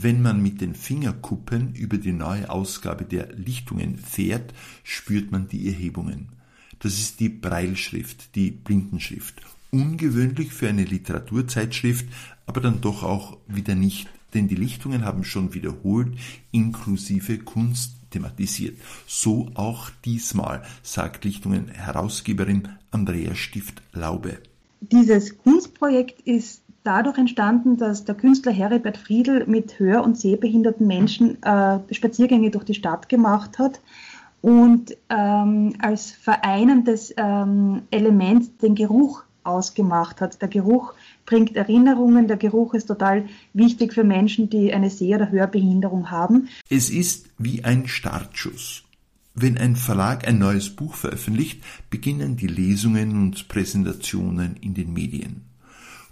Wenn man mit den Fingerkuppen über die neue Ausgabe der Lichtungen fährt, spürt man die Erhebungen. Das ist die Breilschrift, die Blindenschrift. Ungewöhnlich für eine Literaturzeitschrift, aber dann doch auch wieder nicht, denn die Lichtungen haben schon wiederholt inklusive Kunst thematisiert. So auch diesmal, sagt Lichtungen Herausgeberin Andrea Stift-Laube. Dieses Kunstprojekt ist dadurch entstanden, dass der Künstler Heribert Friedl mit hör- und sehbehinderten Menschen äh, Spaziergänge durch die Stadt gemacht hat und ähm, als vereinendes ähm, Element den Geruch ausgemacht hat. Der Geruch bringt Erinnerungen, der Geruch ist total wichtig für Menschen, die eine Seh- oder Hörbehinderung haben. Es ist wie ein Startschuss. Wenn ein Verlag ein neues Buch veröffentlicht, beginnen die Lesungen und Präsentationen in den Medien.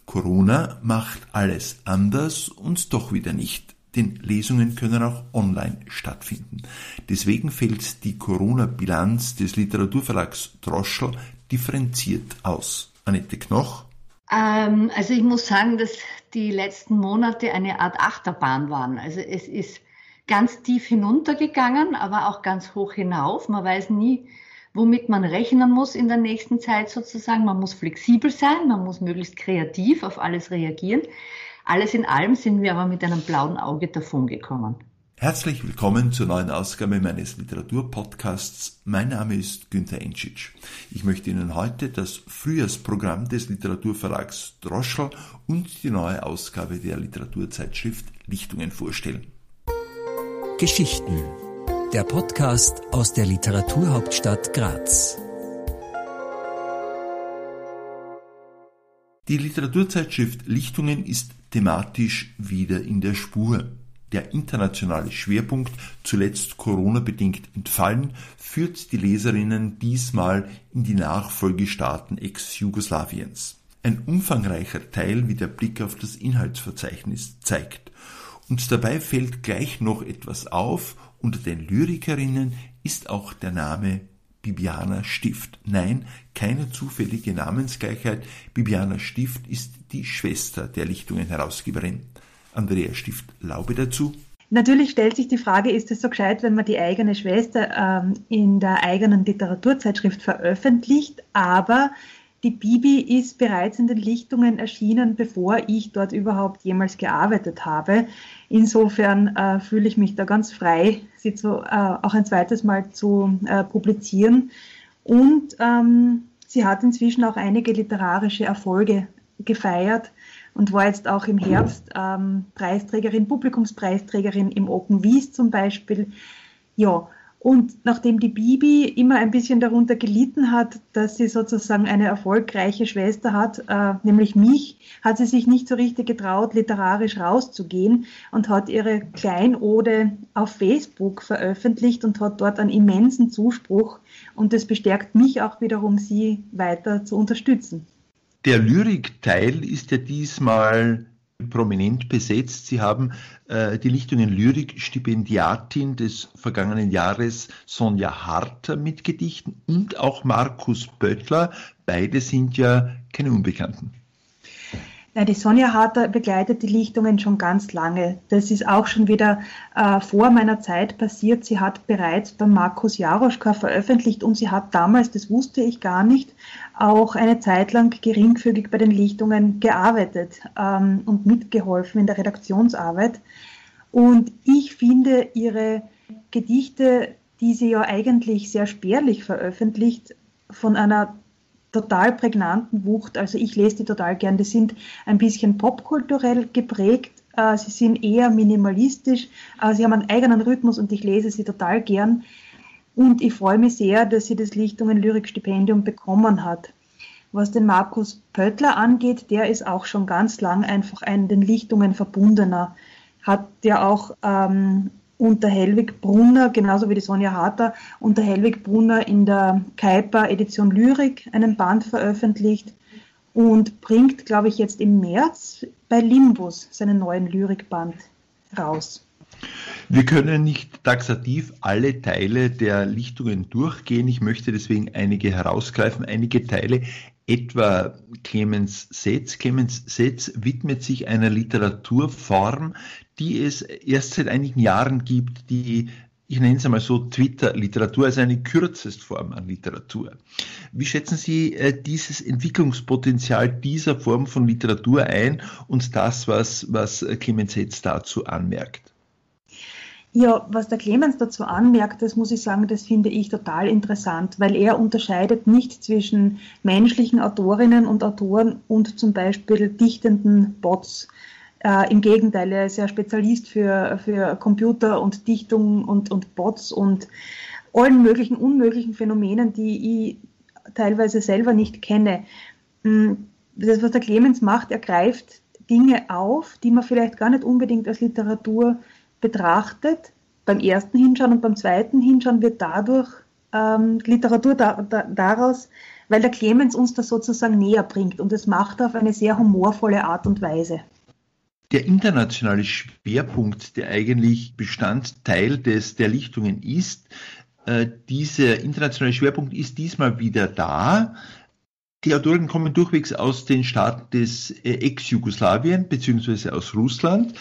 Corona macht alles anders und doch wieder nicht denn Lesungen können auch online stattfinden. Deswegen fällt die Corona-Bilanz des Literaturverlags Droschel differenziert aus. Annette Knoch. Ähm, also ich muss sagen, dass die letzten Monate eine Art Achterbahn waren. Also es ist ganz tief hinuntergegangen, aber auch ganz hoch hinauf. Man weiß nie, womit man rechnen muss in der nächsten Zeit sozusagen. Man muss flexibel sein, man muss möglichst kreativ auf alles reagieren. Alles in allem sind wir aber mit einem blauen Auge davongekommen. Herzlich willkommen zur neuen Ausgabe meines Literaturpodcasts. Mein Name ist Günther Entschitsch. Ich möchte Ihnen heute das Frühjahrsprogramm des Literaturverlags Droschel und die neue Ausgabe der Literaturzeitschrift Lichtungen vorstellen. Geschichten. Der Podcast aus der Literaturhauptstadt Graz. Die Literaturzeitschrift Lichtungen ist thematisch wieder in der Spur. Der internationale Schwerpunkt, zuletzt Corona-bedingt entfallen, führt die Leserinnen diesmal in die Nachfolgestaaten Ex-Jugoslawiens. Ein umfangreicher Teil, wie der Blick auf das Inhaltsverzeichnis zeigt. Und dabei fällt gleich noch etwas auf, unter den Lyrikerinnen ist auch der Name Bibiana Stift. Nein, keine zufällige Namensgleichheit. Bibiana Stift ist die Schwester der Lichtungen-Herausgeberin. Andrea Stift-Laube dazu. Natürlich stellt sich die Frage, ist es so gescheit, wenn man die eigene Schwester ähm, in der eigenen Literaturzeitschrift veröffentlicht, aber die Bibi ist bereits in den Lichtungen erschienen, bevor ich dort überhaupt jemals gearbeitet habe. Insofern äh, fühle ich mich da ganz frei, sie zu, äh, auch ein zweites Mal zu äh, publizieren. Und ähm, sie hat inzwischen auch einige literarische Erfolge gefeiert und war jetzt auch im Herbst ähm, Preisträgerin, Publikumspreisträgerin im Open Wies zum Beispiel. Ja, und nachdem die Bibi immer ein bisschen darunter gelitten hat, dass sie sozusagen eine erfolgreiche Schwester hat, äh, nämlich mich, hat sie sich nicht so richtig getraut, literarisch rauszugehen und hat ihre Kleinode auf Facebook veröffentlicht und hat dort einen immensen Zuspruch. Und das bestärkt mich auch wiederum, sie weiter zu unterstützen. Der Lyrikteil ist ja diesmal prominent besetzt. Sie haben äh, die Lichtungen Lyrik Stipendiatin des vergangenen Jahres Sonja Harter mit Gedichten und auch Markus Böttler. Beide sind ja keine Unbekannten. Ja, die Sonja Harter begleitet die Lichtungen schon ganz lange. Das ist auch schon wieder äh, vor meiner Zeit passiert. Sie hat bereits beim Markus Jaroschka veröffentlicht und sie hat damals, das wusste ich gar nicht, auch eine Zeit lang geringfügig bei den Lichtungen gearbeitet ähm, und mitgeholfen in der Redaktionsarbeit. Und ich finde ihre Gedichte, die sie ja eigentlich sehr spärlich veröffentlicht, von einer total prägnanten Wucht. Also ich lese die total gern. Die sind ein bisschen popkulturell geprägt. Äh, sie sind eher minimalistisch. Äh, sie haben einen eigenen Rhythmus und ich lese sie total gern. Und ich freue mich sehr, dass sie das Lichtungen Lyrikstipendium bekommen hat. Was den Markus Pöttler angeht, der ist auch schon ganz lang einfach ein den Lichtungen verbundener. Hat ja auch ähm, unter Helwig Brunner, genauso wie die Sonja Harter, unter Helwig Brunner in der Kuiper Edition Lyrik einen Band veröffentlicht und bringt, glaube ich, jetzt im März bei Limbus seinen neuen Lyrikband raus. Wir können nicht taxativ alle Teile der Lichtungen durchgehen. Ich möchte deswegen einige herausgreifen, einige Teile etwa Clemens Setz. Clemens Setz widmet sich einer Literaturform, die es erst seit einigen Jahren gibt, die ich nenne es einmal so Twitter-Literatur, also eine Kürzestform an Literatur. Wie schätzen Sie äh, dieses Entwicklungspotenzial dieser Form von Literatur ein und das, was, was äh, Clemens Setz dazu anmerkt? Ja, was der Clemens dazu anmerkt, das muss ich sagen, das finde ich total interessant, weil er unterscheidet nicht zwischen menschlichen Autorinnen und Autoren und zum Beispiel dichtenden Bots. Äh, Im Gegenteil, er ist ja Spezialist für, für Computer und Dichtung und, und Bots und allen möglichen unmöglichen Phänomenen, die ich teilweise selber nicht kenne. Hm, das, was der Clemens macht, er greift Dinge auf, die man vielleicht gar nicht unbedingt als Literatur betrachtet, beim ersten Hinschauen und beim zweiten Hinschauen wird dadurch ähm, Literatur da, da, daraus, weil der Clemens uns das sozusagen näher bringt und es macht auf eine sehr humorvolle Art und Weise. Der internationale Schwerpunkt, der eigentlich Bestandteil des, der Lichtungen ist, äh, dieser internationale Schwerpunkt ist diesmal wieder da. Die Autoren kommen durchwegs aus den Staaten des äh, Ex-Jugoslawien beziehungsweise aus Russland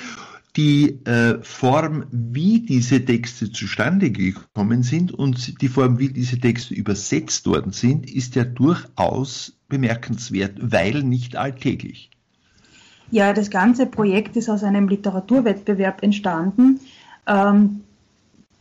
die äh, Form, wie diese Texte zustande gekommen sind und die Form, wie diese Texte übersetzt worden sind, ist ja durchaus bemerkenswert, weil nicht alltäglich. Ja, das ganze Projekt ist aus einem Literaturwettbewerb entstanden. Ähm,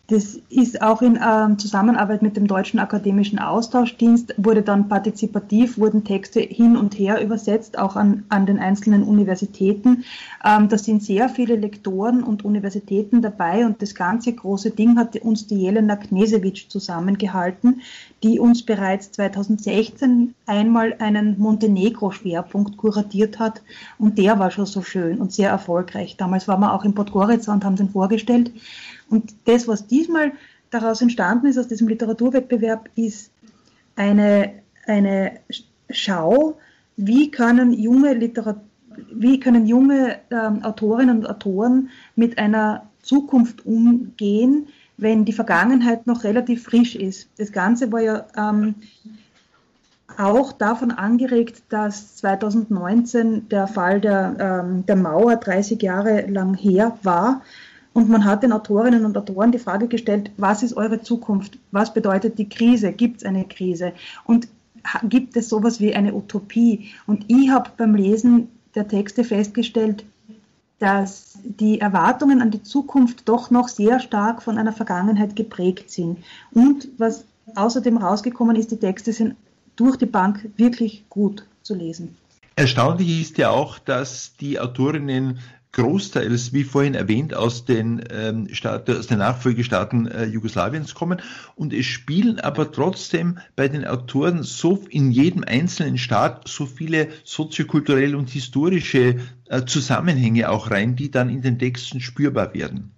das ist auch in äh, Zusammenarbeit mit dem Deutschen Akademischen Austauschdienst, wurde dann partizipativ, wurden Texte hin und her übersetzt, auch an, an den einzelnen Universitäten. Ähm, da sind sehr viele Lektoren und Universitäten dabei und das ganze große Ding hat uns die Jelena Knesewitsch zusammengehalten, die uns bereits 2016 einmal einen Montenegro-Schwerpunkt kuratiert hat und der war schon so schön und sehr erfolgreich. Damals waren wir auch in Podgorica und haben den vorgestellt. Und das, was diesmal daraus entstanden ist, aus diesem Literaturwettbewerb, ist eine, eine Schau, wie können junge, Literat wie können junge ähm, Autorinnen und Autoren mit einer Zukunft umgehen, wenn die Vergangenheit noch relativ frisch ist. Das Ganze war ja ähm, auch davon angeregt, dass 2019 der Fall der, ähm, der Mauer 30 Jahre lang her war und man hat den Autorinnen und Autoren die Frage gestellt, was ist eure Zukunft? Was bedeutet die Krise? Gibt es eine Krise? Und gibt es sowas wie eine Utopie? Und ich habe beim Lesen der Texte festgestellt, dass die Erwartungen an die Zukunft doch noch sehr stark von einer Vergangenheit geprägt sind. Und was außerdem rausgekommen ist, die Texte sind durch die Bank wirklich gut zu lesen. Erstaunlich ist ja auch, dass die Autorinnen großteils, wie vorhin erwähnt, aus den, ähm, Staat, aus den Nachfolgestaaten äh, Jugoslawiens kommen und es spielen aber trotzdem bei den Autoren so in jedem einzelnen Staat so viele soziokulturelle und historische äh, Zusammenhänge auch rein, die dann in den Texten spürbar werden.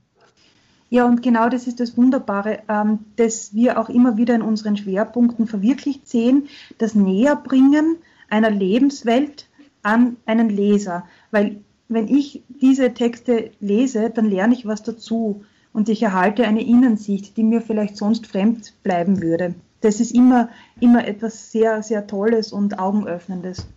Ja, und genau das ist das Wunderbare, ähm, dass wir auch immer wieder in unseren Schwerpunkten verwirklicht sehen, das Näherbringen einer Lebenswelt an einen Leser. Weil wenn ich diese Texte lese, dann lerne ich was dazu und ich erhalte eine Innensicht, die mir vielleicht sonst fremd bleiben würde. Das ist immer, immer etwas sehr, sehr Tolles und Augenöffnendes.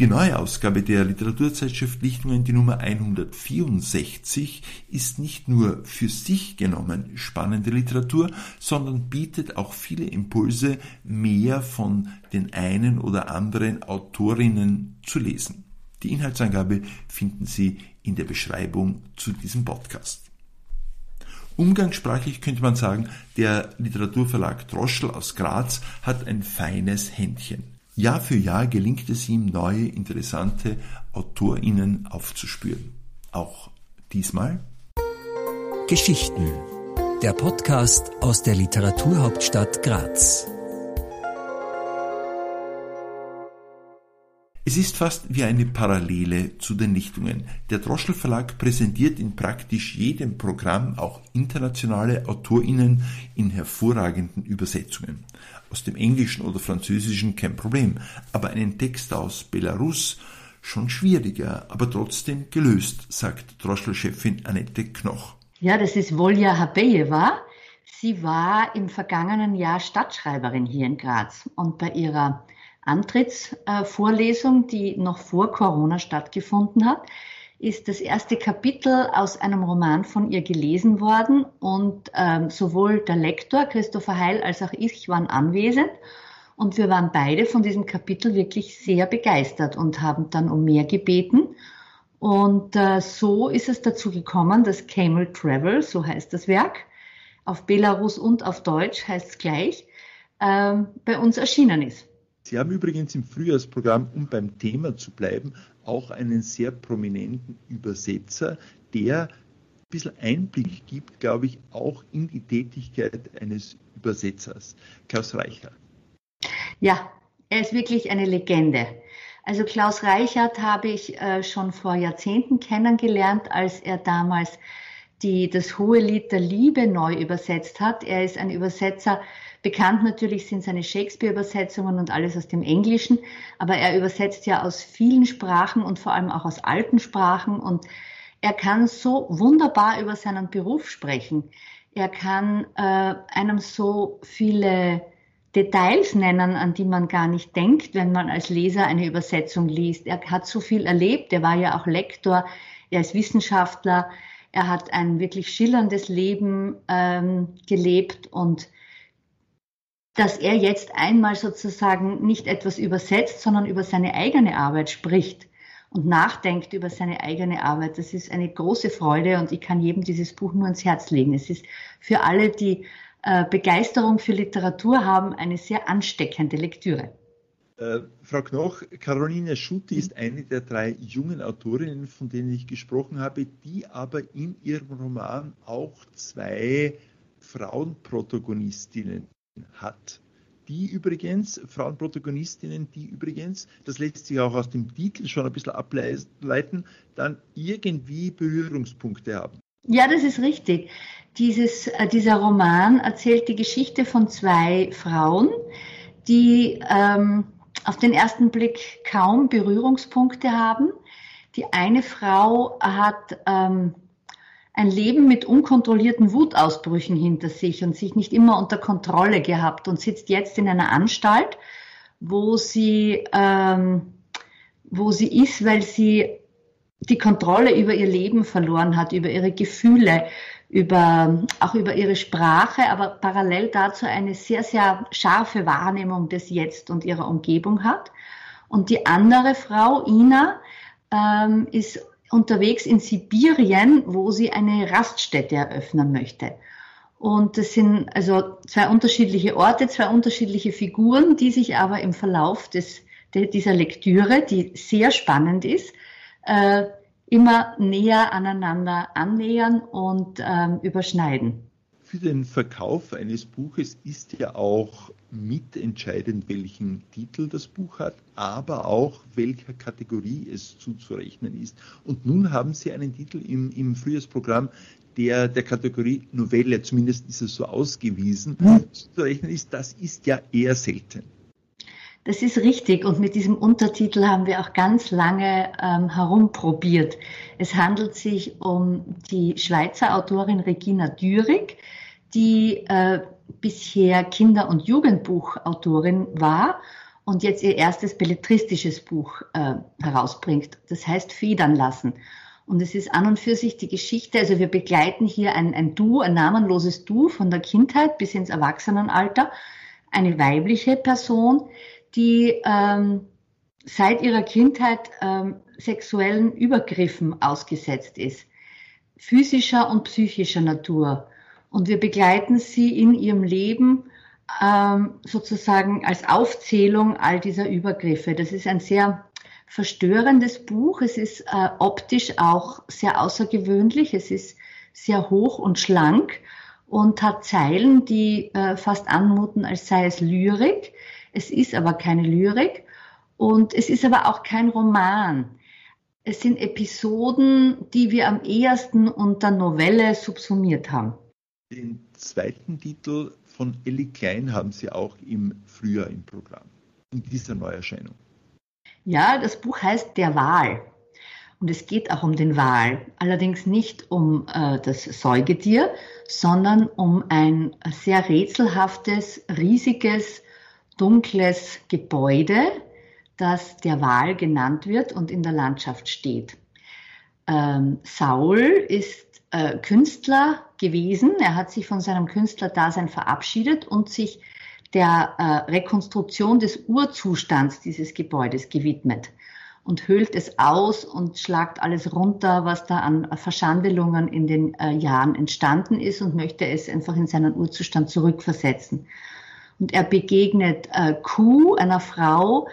Die neue Ausgabe der Literaturzeitschrift Lichtungen, die Nummer 164, ist nicht nur für sich genommen spannende Literatur, sondern bietet auch viele Impulse, mehr von den einen oder anderen Autorinnen zu lesen. Die Inhaltsangabe finden Sie in der Beschreibung zu diesem Podcast. Umgangssprachlich könnte man sagen, der Literaturverlag Droschel aus Graz hat ein feines Händchen. Jahr für Jahr gelingt es ihm, neue, interessante AutorInnen aufzuspüren. Auch diesmal Geschichten. Der Podcast aus der Literaturhauptstadt Graz. Es ist fast wie eine Parallele zu den Lichtungen. Der Droschel Verlag präsentiert in praktisch jedem Programm auch internationale AutorInnen in hervorragenden Übersetzungen. Aus dem Englischen oder Französischen kein Problem, aber einen Text aus Belarus schon schwieriger, aber trotzdem gelöst, sagt Droschel-Chefin Annette Knoch. Ja, das ist Volja Habejeva. Sie war im vergangenen Jahr Stadtschreiberin hier in Graz und bei ihrer Antrittsvorlesung, die noch vor Corona stattgefunden hat, ist das erste Kapitel aus einem Roman von ihr gelesen worden und ähm, sowohl der Lektor Christopher Heil als auch ich waren anwesend und wir waren beide von diesem Kapitel wirklich sehr begeistert und haben dann um mehr gebeten. Und äh, so ist es dazu gekommen, dass Camel Travel, so heißt das Werk, auf Belarus und auf Deutsch heißt es gleich, äh, bei uns erschienen ist. Sie haben übrigens im Frühjahrsprogramm, um beim Thema zu bleiben, auch einen sehr prominenten Übersetzer, der ein bisschen Einblick gibt, glaube ich, auch in die Tätigkeit eines Übersetzers. Klaus Reichert. Ja, er ist wirklich eine Legende. Also Klaus Reichert habe ich äh, schon vor Jahrzehnten kennengelernt, als er damals die, das hohe Lied der Liebe neu übersetzt hat. Er ist ein Übersetzer, bekannt natürlich sind seine Shakespeare-Übersetzungen und alles aus dem Englischen, aber er übersetzt ja aus vielen Sprachen und vor allem auch aus alten Sprachen und er kann so wunderbar über seinen Beruf sprechen. Er kann äh, einem so viele Details nennen, an die man gar nicht denkt, wenn man als Leser eine Übersetzung liest. Er hat so viel erlebt, er war ja auch Lektor, er ist Wissenschaftler, er hat ein wirklich schillerndes Leben ähm, gelebt und dass er jetzt einmal sozusagen nicht etwas übersetzt, sondern über seine eigene Arbeit spricht und nachdenkt über seine eigene Arbeit. Das ist eine große Freude und ich kann jedem dieses Buch nur ans Herz legen. Es ist für alle, die äh, Begeisterung für Literatur haben, eine sehr ansteckende Lektüre. Äh, Frau Knoch, Caroline Schutti ist eine der drei jungen Autorinnen, von denen ich gesprochen habe, die aber in ihrem Roman auch zwei Frauenprotagonistinnen hat. Die übrigens, Frauenprotagonistinnen, die übrigens, das lässt sich auch aus dem Titel schon ein bisschen ableiten, dann irgendwie Berührungspunkte haben. Ja, das ist richtig. Dieses, äh, dieser Roman erzählt die Geschichte von zwei Frauen, die ähm, auf den ersten Blick kaum Berührungspunkte haben. Die eine Frau hat ähm, ein Leben mit unkontrollierten Wutausbrüchen hinter sich und sich nicht immer unter Kontrolle gehabt und sitzt jetzt in einer Anstalt, wo sie, ähm, wo sie ist, weil sie die Kontrolle über ihr Leben verloren hat, über ihre Gefühle, über, auch über ihre Sprache, aber parallel dazu eine sehr, sehr scharfe Wahrnehmung des Jetzt und ihrer Umgebung hat. Und die andere Frau, Ina, ähm, ist unterwegs in Sibirien, wo sie eine Raststätte eröffnen möchte. Und das sind also zwei unterschiedliche Orte, zwei unterschiedliche Figuren, die sich aber im Verlauf des, dieser Lektüre, die sehr spannend ist, äh, immer näher aneinander annähern und ähm, überschneiden. Für den Verkauf eines Buches ist ja auch mitentscheidend, welchen Titel das Buch hat, aber auch welcher Kategorie es zuzurechnen ist. Und nun haben Sie einen Titel im, im Frühjahrsprogramm, der der Kategorie Novelle, zumindest ist es so ausgewiesen, mhm. zuzurechnen ist. Das ist ja eher selten. Das ist richtig und mit diesem Untertitel haben wir auch ganz lange ähm, herumprobiert. Es handelt sich um die Schweizer Autorin Regina Dürig, die äh, bisher Kinder- und Jugendbuchautorin war und jetzt ihr erstes belletristisches Buch äh, herausbringt. Das heißt Federn lassen. Und es ist an und für sich die Geschichte, also wir begleiten hier ein, ein Du, ein namenloses Du von der Kindheit bis ins Erwachsenenalter, eine weibliche Person, die ähm, seit ihrer Kindheit ähm, sexuellen Übergriffen ausgesetzt ist, physischer und psychischer Natur. Und wir begleiten sie in ihrem Leben ähm, sozusagen als Aufzählung all dieser Übergriffe. Das ist ein sehr verstörendes Buch. Es ist äh, optisch auch sehr außergewöhnlich. Es ist sehr hoch und schlank und hat Zeilen, die äh, fast anmuten, als sei es Lyrik. Es ist aber keine Lyrik und es ist aber auch kein Roman. Es sind Episoden, die wir am ehesten unter Novelle subsumiert haben. Den zweiten Titel von Ellie Klein haben Sie auch im Frühjahr im Programm, in dieser Neuerscheinung. Ja, das Buch heißt Der Wal. Und es geht auch um den Wal. Allerdings nicht um äh, das Säugetier, sondern um ein sehr rätselhaftes, riesiges dunkles Gebäude, das der Wahl genannt wird und in der Landschaft steht. Ähm, Saul ist äh, Künstler gewesen. Er hat sich von seinem Künstlerdasein verabschiedet und sich der äh, Rekonstruktion des Urzustands dieses Gebäudes gewidmet und höhlt es aus und schlagt alles runter, was da an Verschandelungen in den äh, Jahren entstanden ist und möchte es einfach in seinen Urzustand zurückversetzen. Und er begegnet äh, Q, einer Frau,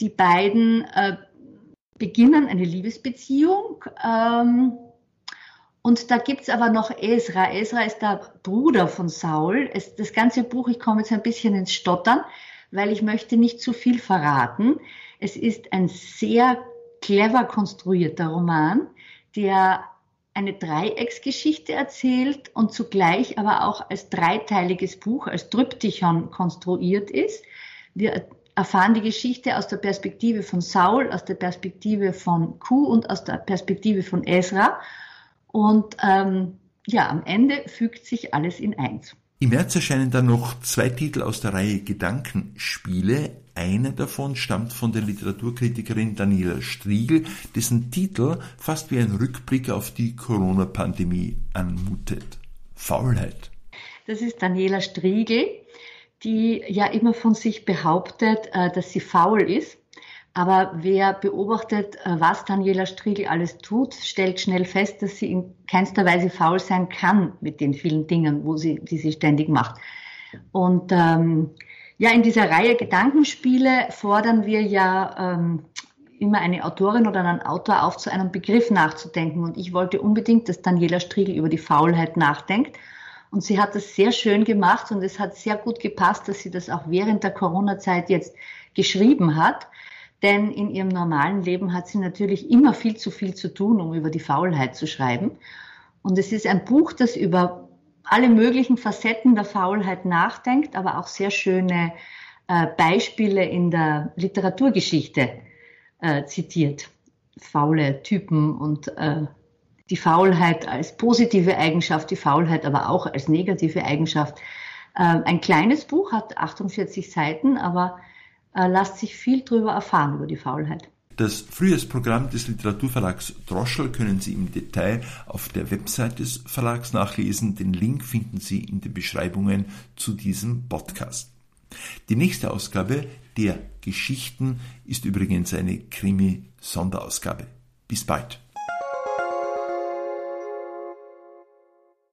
die beiden äh, beginnen eine Liebesbeziehung. Ähm, und da gibt's aber noch Esra. Esra ist der Bruder von Saul. Es, das ganze Buch, ich komme jetzt ein bisschen ins Stottern, weil ich möchte nicht zu viel verraten. Es ist ein sehr clever konstruierter Roman, der eine Dreiecksgeschichte erzählt und zugleich aber auch als dreiteiliges Buch, als Tryptychon konstruiert ist. Wir erfahren die Geschichte aus der Perspektive von Saul, aus der Perspektive von Q und aus der Perspektive von Ezra. Und ähm, ja, am Ende fügt sich alles in eins. Im März erscheinen dann noch zwei Titel aus der Reihe Gedankenspiele. Einer davon stammt von der Literaturkritikerin Daniela Striegel, dessen Titel fast wie ein Rückblick auf die Corona-Pandemie anmutet. Faulheit. Das ist Daniela Striegel die ja immer von sich behauptet, äh, dass sie faul ist. Aber wer beobachtet, äh, was Daniela Striegel alles tut, stellt schnell fest, dass sie in keinster Weise faul sein kann mit den vielen Dingen, wo sie, die sie ständig macht. Und ähm, ja, in dieser Reihe Gedankenspiele fordern wir ja ähm, immer eine Autorin oder einen Autor auf, zu einem Begriff nachzudenken. Und ich wollte unbedingt, dass Daniela Striegel über die Faulheit nachdenkt. Und sie hat das sehr schön gemacht und es hat sehr gut gepasst, dass sie das auch während der Corona-Zeit jetzt geschrieben hat. Denn in ihrem normalen Leben hat sie natürlich immer viel zu viel zu tun, um über die Faulheit zu schreiben. Und es ist ein Buch, das über alle möglichen Facetten der Faulheit nachdenkt, aber auch sehr schöne äh, Beispiele in der Literaturgeschichte äh, zitiert. Faule Typen und äh, die Faulheit als positive Eigenschaft, die Faulheit aber auch als negative Eigenschaft. Ähm, ein kleines Buch hat 48 Seiten, aber äh, lasst sich viel darüber erfahren über die Faulheit. Das Frühjahrsprogramm des Literaturverlags Droschel können Sie im Detail auf der Website des Verlags nachlesen. Den Link finden Sie in den Beschreibungen zu diesem Podcast. Die nächste Ausgabe der Geschichten ist übrigens eine Krimi-Sonderausgabe. Bis bald.